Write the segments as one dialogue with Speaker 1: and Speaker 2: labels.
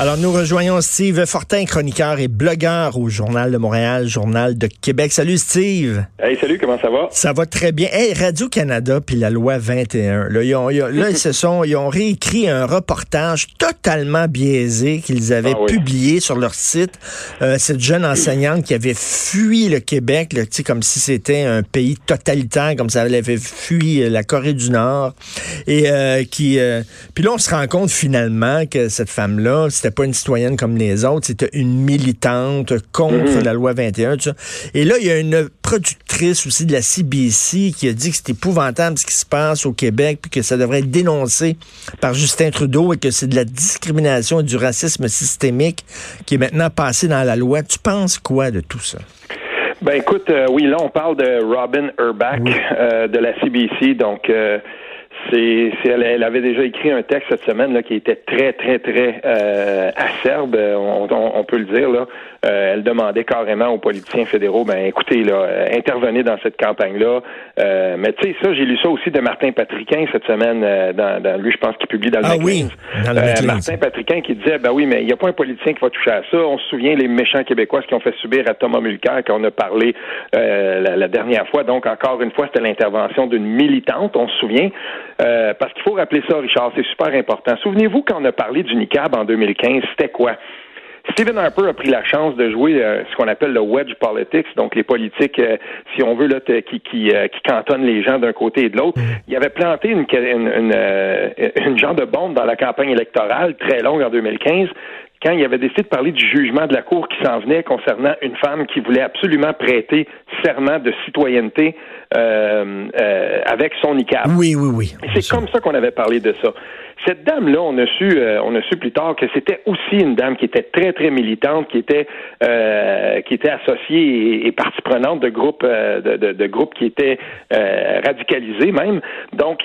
Speaker 1: Alors, nous rejoignons Steve Fortin, chroniqueur et blogueur au Journal de Montréal, Journal de Québec. Salut, Steve.
Speaker 2: Hey, salut, comment ça va?
Speaker 1: Ça va très bien. Hey, Radio-Canada puis la loi 21. Là, ils ont, ils ont- là, ils se sont, ils ont réécrit un reportage totalement biaisé qu'ils avaient
Speaker 2: Ah oui.
Speaker 1: publié sur leur site. Euh, cette jeune enseignante qui avait fui le Québec, là, tu sais, comme si c'était un pays totalitaire, comme ça elle avait fui euh, la Corée du Nord. Et euh, qui, euh, puis là, on se rend compte finalement que cette femme-là, c'était pas une citoyenne comme les autres, c'était une militante contre la loi 21. Tout ça. Et là, il y a une productrice aussi de la CBC qui a dit que c'est épouvantable ce qui se passe au Québec, puis que ça devrait être dénoncé par Justin Trudeau et que c'est de la discrimination et du racisme systémique qui est maintenant passé dans la loi. Tu penses quoi de tout ça?
Speaker 2: Ben écoute, euh, oui, là on parle de Robin Urbach euh, de la CBC, donc euh, c'est, elle, elle avait déjà écrit un texte cette semaine là, qui était très, très, très euh, acerbe, on, on- on peut le dire. Là. Euh, elle demandait carrément aux politiciens fédéraux, ben écoutez, là, euh, intervenez dans cette campagne-là. Euh, mais tu sais, ça, j'ai lu ça aussi de Martin Patriquin cette semaine, euh, dans, dans- lui, je pense qu'il publie dans le
Speaker 1: Ah oui, dans le.
Speaker 2: Martin Patriquin qui disait, ben oui, mais il n'y a pas un politicien qui va toucher à ça. On se souvient les méchants Québécois ce qu'ils ont fait subir à Thomas Mulcair quand on a parlé euh, la, la dernière fois. Donc, encore une fois, c'était l'intervention d'une militante, on se souvient. Euh, parce qu'il faut rappeler ça, Richard, c'est super important. Souvenez-vous quand on a parlé du NICAB en 2015, c'était quoi? Stephen Harper a pris la chance de jouer euh, ce qu'on appelle le wedge politics, donc les politiques, euh, si on veut, là, qui, qui, euh, qui cantonnent les gens d'un côté et de l'autre. Il avait planté une, une, une, euh, une genre de bombe dans la campagne électorale très longue en 2015 quand il avait décidé de parler du jugement de la Cour qui s'en venait concernant une femme qui voulait absolument prêter serment de citoyenneté euh, euh, avec son ICAB.
Speaker 1: Oui, oui, oui.
Speaker 2: C'est comme ça qu'on avait parlé de ça. Cette dame-là, on a su, euh, on a su plus tard que c'était aussi une dame qui était très très militante, qui était euh, qui était associée et, et partie prenante de groupes euh, de, de, de groupes qui étaient euh, radicalisés même. Donc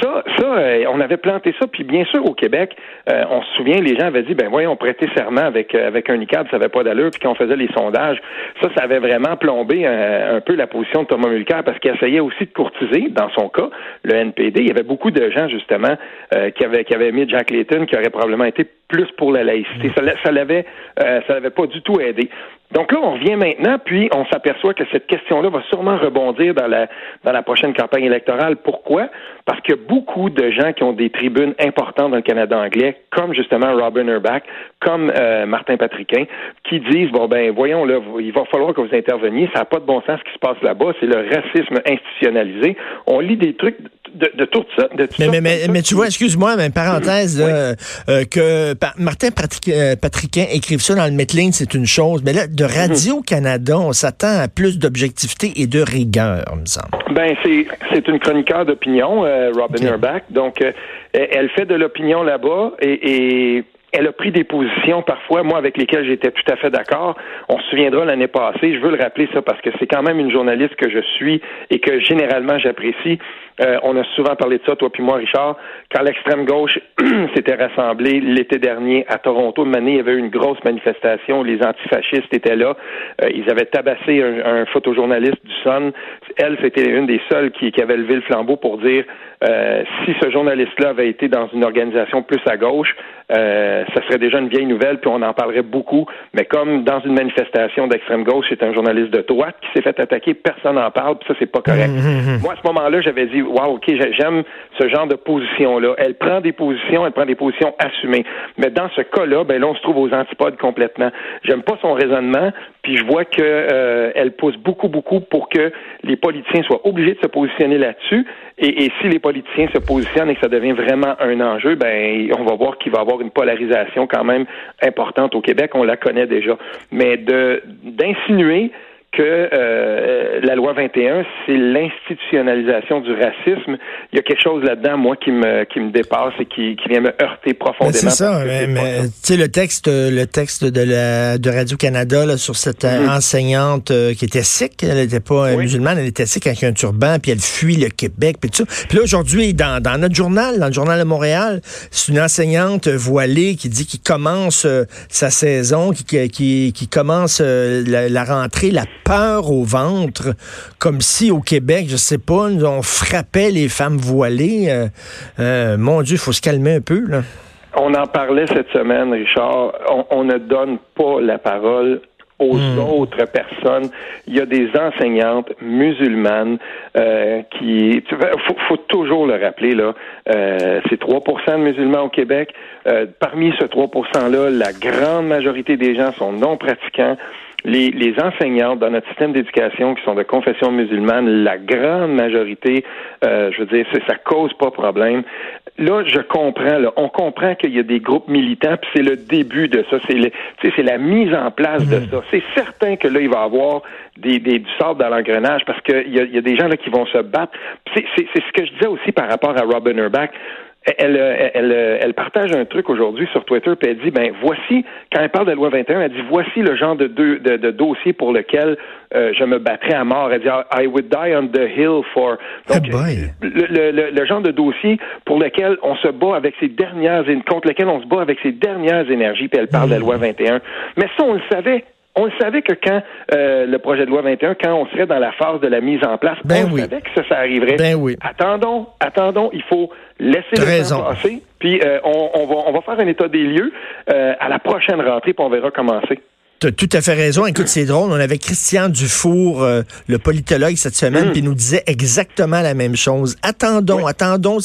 Speaker 2: ça, ça, euh, on avait planté ça, puis bien sûr au Québec, euh, on se souvient, les gens avaient dit, ben voyons, on prêtait serment avec euh, avec un ICAB, ça avait pas d'allure, puis quand on faisait les sondages, ça, ça avait vraiment plombé euh, un peu la position de Thomas Mulcair parce qu'il essayait aussi de courtiser, dans son cas, le NPD. Il y avait beaucoup de gens justement euh, qui avaient qui avaient mis Jack Layton, qui aurait probablement été plus pour la laïcité. Ça, ça l'avait, ça l'avait pas du tout aidé. Donc là, on revient maintenant, puis on s'aperçoit que cette question-là va sûrement rebondir dans la dans la prochaine campagne électorale. Pourquoi? Parce que beaucoup de gens qui ont des tribunes importantes dans le Canada anglais, comme justement Robin Urbach, comme euh, Martin Patriquin, qui disent bon ben voyons là, il va falloir que vous interveniez. Ça n'a pas de bon sens ce qui se passe là-bas. C'est le racisme institutionnalisé. On lit des trucs de, de tout ça, de tout
Speaker 1: Mais,
Speaker 2: ça,
Speaker 1: mais, mais,
Speaker 2: ça
Speaker 1: tu vois, excuse-moi, mais parenthèse, là, euh, que pa- Martin Patrick- euh, Patriquin écrive ça dans le Metlin, c'est une chose. Mais là, de Radio-Canada, on s'attend à plus d'objectivité et de rigueur, il me semble.
Speaker 2: Ben c'est c'est une chroniqueur d'opinion, euh, Robin
Speaker 1: Ok.
Speaker 2: Urbach. Donc euh, elle fait de l'opinion là-bas et, et elle a pris des positions parfois, moi, avec lesquelles j'étais tout à fait d'accord. On se souviendra l'année passée, je veux le rappeler ça parce que c'est quand même une journaliste que je suis et que généralement j'apprécie. Euh, on a souvent parlé de ça, toi puis moi, Richard, quand l'extrême gauche s'était rassemblée l'été dernier à Toronto. Manière, il y avait eu une grosse manifestation. Les antifascistes étaient là. Euh, ils avaient tabassé un, un photojournaliste du Sun. Elle, c'était une des seules qui, qui avait levé le flambeau pour dire euh, si ce journaliste-là avait été dans une organisation plus à gauche, ça serait déjà une vieille nouvelle, puis on en parlerait beaucoup. Mais comme dans une manifestation d'extrême gauche, c'est un journaliste de droite qui s'est fait attaquer, personne n'en parle, puis ça, c'est pas correct. Moi, à ce moment-là, j'avais dit, wow, ok, j'ai- j'aime ce genre de position-là. Elle prend des positions, elle prend des positions assumées. Mais dans ce cas-là, ben là, on se trouve aux antipodes complètement. J'aime pas son raisonnement, puis je vois que euh, elle pousse beaucoup, beaucoup pour que les politiciens soient obligés de se positionner là-dessus. Et, et si les politiciens se positionnent et que ça devient vraiment un enjeu, ben on va voir qu'il va y avoir une polarisation quand même importante au Québec. On la connaît déjà. Mais de d'insinuer que euh, la loi 21, c'est l'institutionnalisation du racisme. Il y a quelque chose là-dedans, moi, qui me qui me dépasse et qui, qui vient me heurter profondément.
Speaker 1: C'est ça, mais, tu sais le texte le texte de la de Radio Canada sur cette euh, mm-hmm. enseignante euh, qui était sikh, elle n'était pas musulmane, elle était sikh avec un turban, puis elle fuit le Québec, puis tout ça. Puis là aujourd'hui, dans, dans notre journal, dans le journal de Montréal, c'est une enseignante voilée qui dit qu'il commence sa saison, qui qui, qui commence la, la rentrée, la peur au ventre, comme si au Québec, je sais pas, on frappait les femmes voilées. Euh, euh, mon Dieu, il faut se calmer un peu. Là.
Speaker 2: On en parlait cette semaine, Richard. On, ne donne pas la parole aux hmm. autres personnes. Il y a des enseignantes musulmanes euh, qui, faut, faut toujours le rappeler là, euh, c'est 3% de musulmans au Québec. parmi ce 3% là, la grande majorité des gens sont non pratiquants les, les enseignantes dans notre système d'éducation qui sont de confession musulmane, la grande majorité, euh, je veux dire, ça cause pas problème. Là, je comprends. Là, on comprend qu'il y a des groupes militants, puis c'est le début de ça. C'est c'est la mise en place de mm. ça. C'est certain que là, il va y avoir des, des, du sort dans l'engrenage parce qu'il y a, y a des gens là qui vont se battre. C'est ce que je disais aussi par rapport à Robin Urbach elle, elle, elle, partage un truc aujourd'hui sur Twitter, puis elle dit, ben voici, quand elle parle de la loi 21, elle dit, voici le genre de, de, de, dossier pour lequel euh, je me battrais à mort. Elle dit, I would die on the hill for... Donc, le, le, le, genre de dossier pour lequel on se bat avec ses dernières... contre lequel on se bat avec ses dernières énergies, puis elle parle de la loi 21. Mais ça, on le savait on le savait que quand euh, le projet de loi 21, quand on serait dans la phase de la mise en place,
Speaker 1: ben
Speaker 2: on savait que ça, ça arriverait.
Speaker 1: Ben oui.
Speaker 2: Attendons, attendons, il faut laisser le temps passer, puis euh, on, on, va, on va faire un état des lieux euh, à la prochaine rentrée, puis on verra commencer.
Speaker 1: Tu as tout à fait raison. Écoute, c'est drôle. On avait Christian Dufour, euh, le politologue, cette semaine, mm. puis il nous disait exactement la même chose. Attendons, attendons.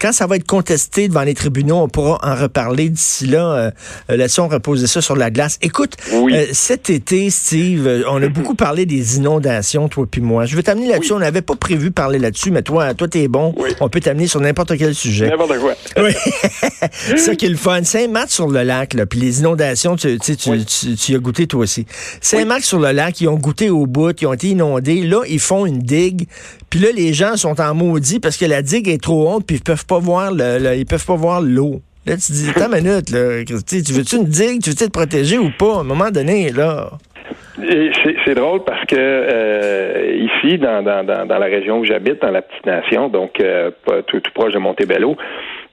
Speaker 1: Quand ça va être contesté devant les tribunaux, on pourra en reparler. D'ici là, euh, laissons reposer ça sur la glace. Écoute, euh, cet été, Steve, on a beaucoup parlé des inondations, toi puis moi. Je vais t'amener là-dessus. On n'avait pas prévu parler là-dessus, mais toi, toi, t'es bon. On peut t'amener sur n'importe quel sujet.
Speaker 2: N'importe quoi.
Speaker 1: oui. ça qui est le fun. Saint-Marc sur le lac, là, puis les inondations, tu, tu, tu, tu goûté toi aussi. Saint-Marc-sur-le-Lac, ils ont goûté au bout, ils ont été inondés. Là, ils font une digue. Puis là, les gens sont en maudit parce que la digue est trop haute, puis ils peuvent pas voir le, ils peuvent pas voir l'eau. Là, tu te dis, attends une minute, là, tu veux-tu une digue? Tu veux-tu te protéger ou pas? À un moment donné, là.
Speaker 2: C'est drôle parce que euh, ici, dans, dans, dans, la région où j'habite, dans la petite nation, donc euh, tout, tout, proche de Montebello,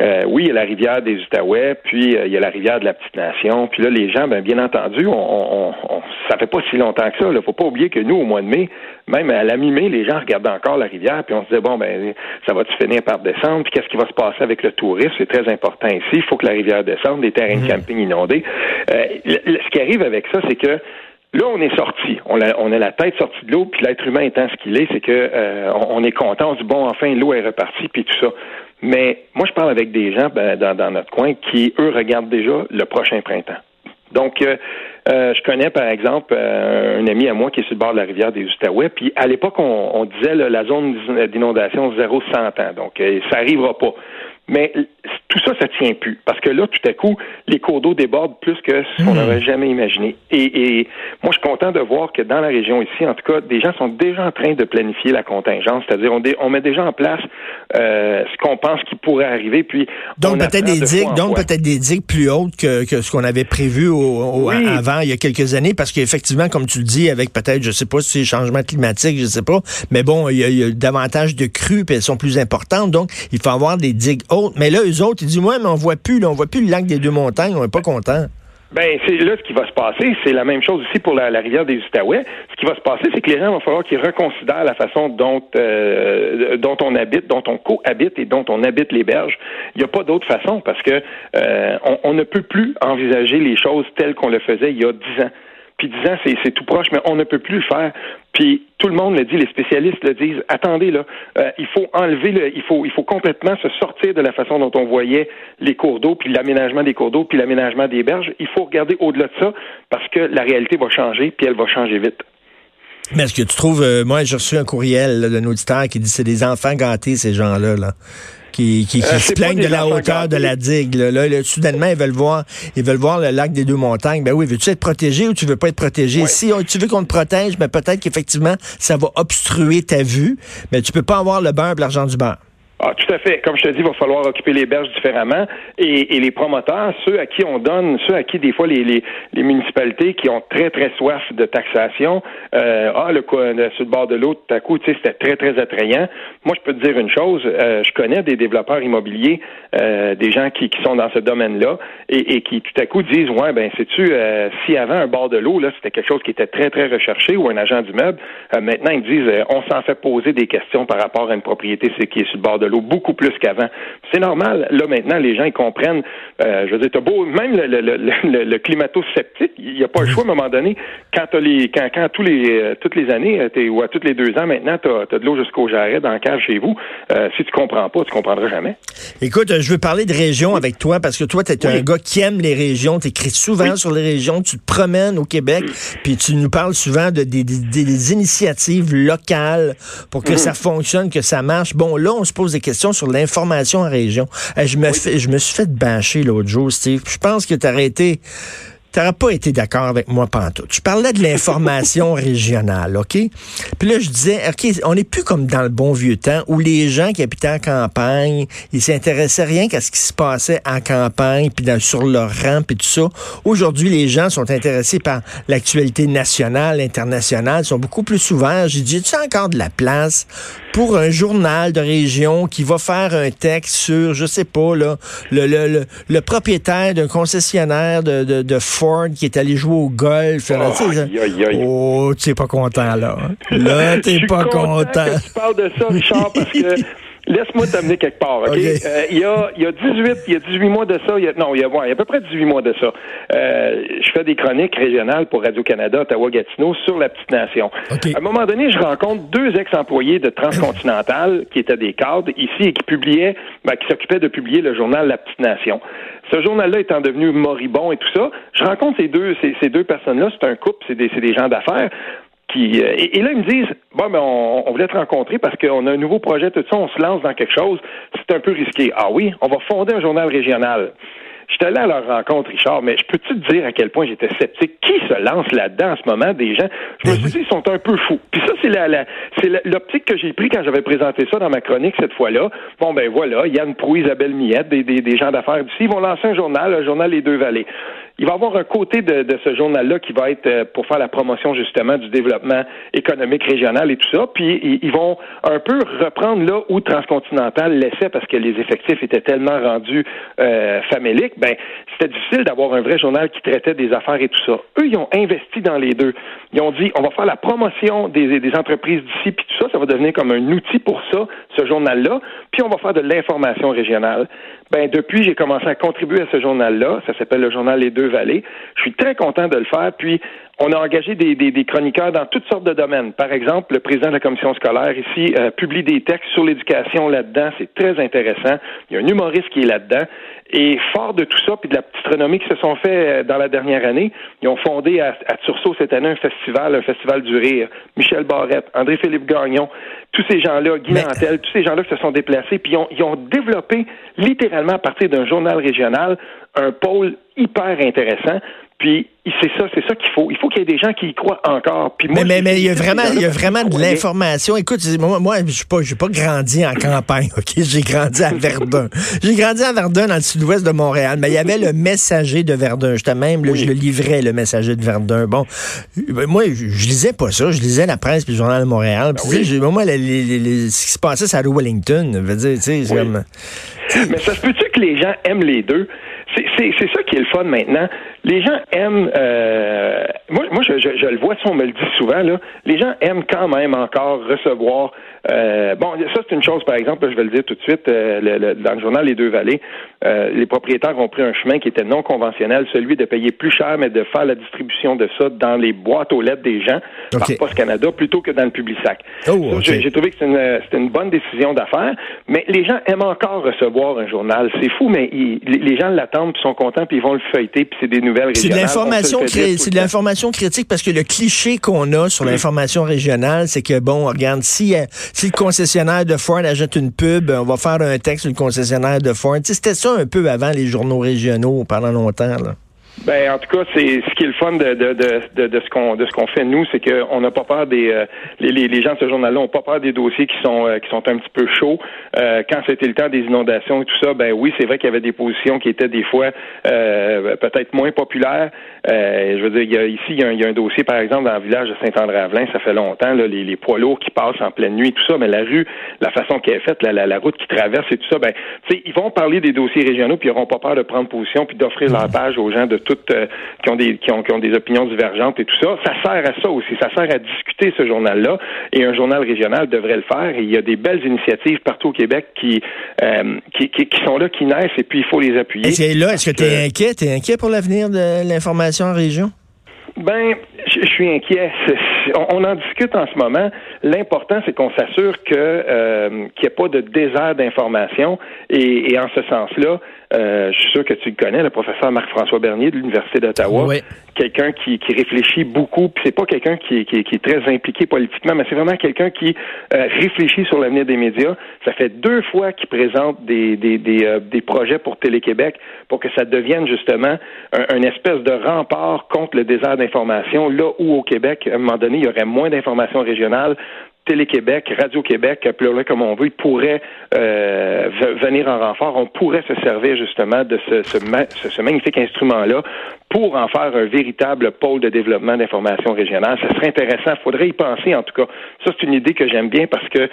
Speaker 2: euh, oui, il y a la rivière des Outaouais, puis euh, il y a la rivière de la Petite Nation. Puis là, les gens, ben, bien entendu, on, on, ça fait pas si longtemps que ça. Il faut pas oublier que nous, au mois de mai, même à la mi-mai, les gens regardaient encore la rivière, puis on se disait, bon, ben, ça va-tu finir par descendre? Puis qu'est-ce qui va se passer avec le tourisme? C'est très important ici. Il faut que la rivière descende, des terrains de mmh. camping inondés. Euh, ce qui arrive avec ça, c'est que Là, on est sorti. On a, on a la tête sortie de l'eau, puis l'être humain étant ce qu'il est, c'est que on, est content. On se dit bon, enfin, l'eau est repartie, puis tout ça. Mais moi, je parle avec des gens ben, dans, notre coin qui, eux, regardent déjà le prochain printemps. Donc, euh, euh, je connais, par exemple, euh, un ami à moi qui est sur le bord de la rivière des Outaouais, puis à l'époque, on, disait la zone d'inondation 0-100 ans. Donc, ça arrivera pas. Mais tout ça, ça tient plus. Parce que là, tout à coup, les cours d'eau débordent plus que ce qu'on hmm. n'aurait jamais imaginé. Et, et, moi, je suis content de voir que dans la région ici, en tout cas, des gens sont déjà en train de planifier la contingence. C'est-à-dire, on, on, met déjà en place euh, ce qu'on pense qui pourrait arriver. Puis
Speaker 1: donc peut-être des digues, donc peut-être des digues plus hautes que, que ce qu'on avait prévu au, avant il y a quelques années, parce qu'effectivement, comme tu le dis, avec peut-être, je sais pas si c'est changement climatique, je sais pas, mais bon, il y, a, il y a davantage de crues, puis elles sont plus importantes. Donc, il faut avoir des digues hautes. Mais là, eux autres il dit, ouais, mais on voit plus, on voit plus le lac des deux montagnes, on n'est pas content.
Speaker 2: Ben, c'est là ce qui va se passer. C'est la même chose aussi pour la, rivière des Outaouais. Ce qui va se passer, c'est que les gens vont falloir qu'ils reconsidèrent la façon dont euh, dont on habite, dont on cohabite et dont on habite les berges. Il n'y a pas d'autre façon parce que euh, on, ne peut plus envisager les choses telles qu'on le faisait il y a dix ans puis disant c'est tout proche, mais on ne peut plus le faire. Puis tout le monde le dit, les spécialistes le disent. Attendez là, euh, il faut enlever le, il faut, il faut complètement se sortir de la façon dont on voyait les cours d'eau, puis l'aménagement des cours d'eau, puis l'aménagement des berges. Il faut regarder au-delà de ça parce que la réalité va changer, puis elle va changer vite.
Speaker 1: Mais est-ce que tu trouves, euh, moi j'ai reçu un courriel d'un auditeur qui dit c'est des enfants gâtés ces gens-là. là qui, qui, qui euh, se plaignent de la hauteur de la digue. Là. Là, soudainement, ils veulent voir, ils veulent voir le lac des deux montagnes. Ben oui, veux-tu être protégé ou tu veux pas être protégé? Si tu veux qu'on te protège, ben peut-être qu'effectivement, ça va obstruer ta vue, mais tu peux pas avoir le beurre et l'argent du beurre.
Speaker 2: Ah, tout à fait. Comme je te dis, il va falloir occuper les berges différemment. Et, et, les promoteurs, ceux à qui on donne, ceux à qui des fois les, les, les municipalités qui ont très, très soif de taxation, euh, ah, le, sur le bord de l'eau, tout à coup, tu sais, c'était très, très attrayant. Moi, je peux te dire une chose, euh, je connais des développeurs immobiliers, euh, des gens qui, qui sont dans ce domaine-là, et, et, qui tout à coup disent, ouais, ben, sais-tu, euh, si avant un bord de l'eau, là, c'était quelque chose qui était très, très recherché, ou un agent d'immeuble, euh, maintenant, ils disent, on s'en fait poser des questions par rapport à une propriété qui est sur le bord de l'eau beaucoup plus qu'avant. C'est normal. Là, maintenant, les gens, ils comprennent. Euh, je veux dire, t'as beau, même le, le, le, le climato-sceptique, il n'y a pas le choix à un moment donné. Quand, as les, quand, quand tous les, euh, toutes les années, es, ou à toutes les deux ans, maintenant, tu as, de l'eau jusqu'au jarret dans le cave chez vous. Euh, si tu comprends pas, tu comprendras jamais.
Speaker 1: Écoute, je veux parler de région avec toi parce que toi, tu es un gars qui aime les régions. Tu écris souvent sur les régions. Tu te promènes au Québec, puis tu nous parles souvent de des, des, initiatives locales pour que mm-hmm. ça fonctionne, que ça marche. Bon, là, on se pose des questions sur l'information en région. je, me je me suis fait bâcher l'autre jour, Steve. Je pense que tu aurais t'aurais pas été d'accord avec moi pantoute. Je parlais de l'information régionale, OK? Puis là, je disais, OK, on n'est plus comme dans le bon vieux temps où les gens qui habitaient en campagne, ils s'intéressaient rien qu'à ce qui se passait en campagne, puis dans, sur leur rang, puis tout ça. Aujourd'hui, les gens sont intéressés par l'actualité nationale, internationale, sont beaucoup plus ouverts. J'ai dit, tu as encore de la place pour un journal de région qui va faire un texte sur, je sais pas, là, le, le, le, propriétaire d'un concessionnaire de, de, de Ford qui est allé jouer au golf. Là, oh, tu n'es pas content, là. Là, t'es pas content.
Speaker 2: Que tu parles de ça, Richard, parce que Laisse-moi t'amener quelque part, OK? Euh, il, y a, il y a 18, il y a 18 mois de ça, il y a, non, il y a, ouais, il y a à peu près 18 mois de ça. Euh, je fais des chroniques régionales pour Radio-Canada, Ottawa-Gatineau, sur la petite nation. À un moment donné, je rencontre deux ex-employés de Transcontinental qui étaient des cadres ici et qui publiaient, ben, qui s'occupaient de publier le journal La Petite Nation. Ce journal-là étant devenu moribond et tout ça, je rencontre ces deux, ces, ces deux personnes-là, c'est un couple, c'est des, des gens d'affaires. Qui, euh, et, là, ils me disent, bon, ben, on, on voulait te rencontrer parce qu'on a un nouveau projet, tout ça, on se lance dans quelque chose, c'est un peu risqué. Ah oui, on va fonder un journal régional. J'étais allé à leur rencontre, Richard, mais je peux-tu te dire à quel point j'étais sceptique? Qui se lance là-dedans en ce moment, des gens? Je me ben suis dit, ils sont un peu fous. Puis ça, c'est la, c'est l'optique que j'ai pris quand j'avais présenté ça dans ma chronique cette fois-là. Bon, ben voilà, Yann Prou, Isabelle Miette, des, des, des gens d'affaires d'ici, ils vont lancer un journal, le journal Les Deux Vallées il va avoir un côté de, de ce journal-là qui va être euh, pour faire la promotion justement du développement économique régional et tout ça. Puis ils, vont un peu reprendre là où Transcontinental laissait parce que les effectifs étaient tellement rendus euh, faméliques. Ben c'était difficile d'avoir un vrai journal qui traitait des affaires et tout ça. Eux, ils ont investi dans les deux. Ils ont dit on va faire la promotion des, des entreprises d'ici puis tout ça, ça va devenir comme un outil pour ça, ce journal-là. Puis on va faire de l'information régionale. Ben depuis, j'ai commencé à contribuer à ce journal-là. Ça s'appelle le journal Les Deux Vallées. Je suis très content de le faire. Puis on a engagé des, des, chroniqueurs dans toutes sortes de domaines. Par exemple, le président de la commission scolaire ici euh, publie des textes sur l'éducation là-dedans. C'est très intéressant. Il y a un humoriste qui est là-dedans. Et fort de tout ça, puis de la petite renommée qui se sont fait euh, dans la dernière année, ils ont fondé à, à Tursault cette année un festival, un festival du rire. Michel Barrette, André-Philippe Gagnon, tous ces gens-là, Guy Nantel, tous ces gens-là qui se sont déplacés, puis ils ont, ils ont développé littéralement à partir d'un journal régional un pôle hyper intéressant. Puis c'est ça, c'est ça qu'il faut. Il faut qu'il y ait des gens qui y croient encore. Puis
Speaker 1: moi, mais, mais, il y a vraiment, il y a vraiment de l'information. Écoute, moi, moi je suis pas, j'ai pas grandi en campagne, ok? J'ai grandi à Verdun. j'ai grandi à Verdun dans le sud-ouest de Montréal. Mais il y avait le messager de Verdun. J'étais même, là, je le livrais le messager de Verdun. Bon, moi, je, lisais pas ça. Je lisais la presse puis le journal de Montréal. Puis, ben moi, ce qui se passait, c'est à Wellington. Veux dire, tu sais, comme...
Speaker 2: Mais ça se peut-tu que les gens aiment les deux? C'est ça qui est le fun maintenant. Les gens aiment. Euh, moi, moi je, je, le vois, si on me le dit souvent, là, les gens aiment quand même encore recevoir. Euh, bon, ça, c'est une chose, par exemple, je vais le dire tout de suite, euh, le, dans le journal Les Deux Vallées, euh, les propriétaires ont pris un chemin qui était non conventionnel, celui de payer plus cher, mais de faire la distribution de ça dans les boîtes aux lettres des gens par Post Canada plutôt que dans le public sac. Oh, J'ai trouvé que c'était une, une, bonne décision d'affaires, mais les gens aiment encore recevoir un journal. C'est fou, mais les gens l'attendent, puis sont contents, puis ils vont le feuilleter, puis c'est des nouvelles
Speaker 1: c'est de l'information c'est de l'information l'information critique parce que le cliché qu'on a sur l'information régionale, c'est que bon, regarde, si, euh, si le concessionnaire de Ford achète une pub, on va faire un texte sur le concessionnaire de Ford. C'était ça un peu avant les journaux régionaux pendant longtemps. Là.
Speaker 2: Ben, en tout cas, c'est ce qui est le fun de, de, de, de, ce qu'on de ce qu'on fait nous, c'est qu'on n'a pas peur des euh, les, les, gens de ce journal-là n'ont pas peur des dossiers qui sont euh, qui sont un petit peu chauds. Euh, quand c'était le temps des inondations et tout ça, ben oui, c'est vrai qu'il y avait des positions qui étaient des fois peut-être moins populaires. je veux dire, il y a, ici il y a, un, il y a, un, dossier par exemple dans le village de Saint-André-Avelin, ça fait longtemps là, les, les, poids lourds qui passent en pleine nuit, tout ça, mais la rue, la façon qu'elle est faite, la, la, route qui traverse et tout ça, ben tu sais, ils vont parler des dossiers régionaux puis ils n'auront pas peur de prendre position puis d'offrir leur page aux gens de toutes qui ont des qui ont, qui ont des opinions divergentes et tout ça. Ça sert à ça aussi. Ça sert à discuter ce journal-là. Et un journal régional devrait le faire. Et il y a des belles initiatives partout au Québec qui, euh, qui, qui, sont là, qui naissent, et puis il faut les appuyer.
Speaker 1: Est-ce là, est-ce que tu es inquiet? Tu es inquiet pour l'avenir de l'information en région?
Speaker 2: Ben, je, suis inquiet. On, en discute en ce moment. L'important, c'est qu'on s'assure que euh, qu'il n'y ait pas de désert d'information. Et, et, en ce sens-là, euh, je suis sûr que tu le connais, le professeur Marc-François Bernier de l'Université d'Ottawa. Oui. Quelqu'un qui, qui réfléchit beaucoup. Puis c'est pas quelqu'un qui, qui, qui, est très impliqué politiquement, mais c'est vraiment quelqu'un qui euh, réfléchit sur l'avenir des médias. Ça fait deux fois qu'il présente des, des, des, euh, des projets pour Télé-Québec pour que ça devienne justement un, une espèce de rempart contre le désert d'information, là où au Québec, à un moment donné, il y aurait moins d'informations régionales, Télé-Québec, Radio-Québec, appelez-le comme on veut, ils pourraient euh, venir en renfort. On pourrait se servir justement de ce, ce, ce magnifique instrument-là pour en faire un véritable pôle de développement d'information régionale. Ça serait intéressant. Il faudrait y penser, en tout cas. Ça, c'est une idée que j'aime bien parce que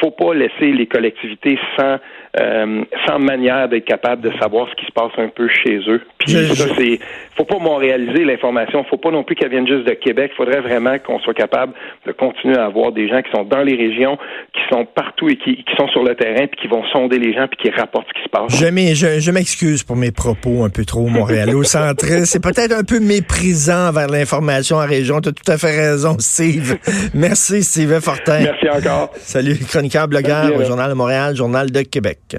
Speaker 2: faut pas laisser les collectivités sans euh, sans manière d'être capable de savoir ce qui se passe un peu chez eux. Puis ça, c'est faut pas montréaliser l'information, faut pas non plus qu'elle vienne juste de Québec. Il faudrait vraiment qu'on soit capable de continuer à avoir des gens qui sont dans les régions, qui sont partout et qui, qui sont sur le terrain, puis qui vont sonder les gens, puis qui rapportent ce qui se passe.
Speaker 1: Je, je, m'excuse pour mes propos un peu trop montréalo-centrés. c'est peut-être un peu méprisant vers l'information en région. Tu as tout à fait raison, Steve. Merci, Steve Fortin.
Speaker 2: Merci encore.
Speaker 1: Salut, chroniqueur, blogueur au Journal de Montréal, Journal de Québec.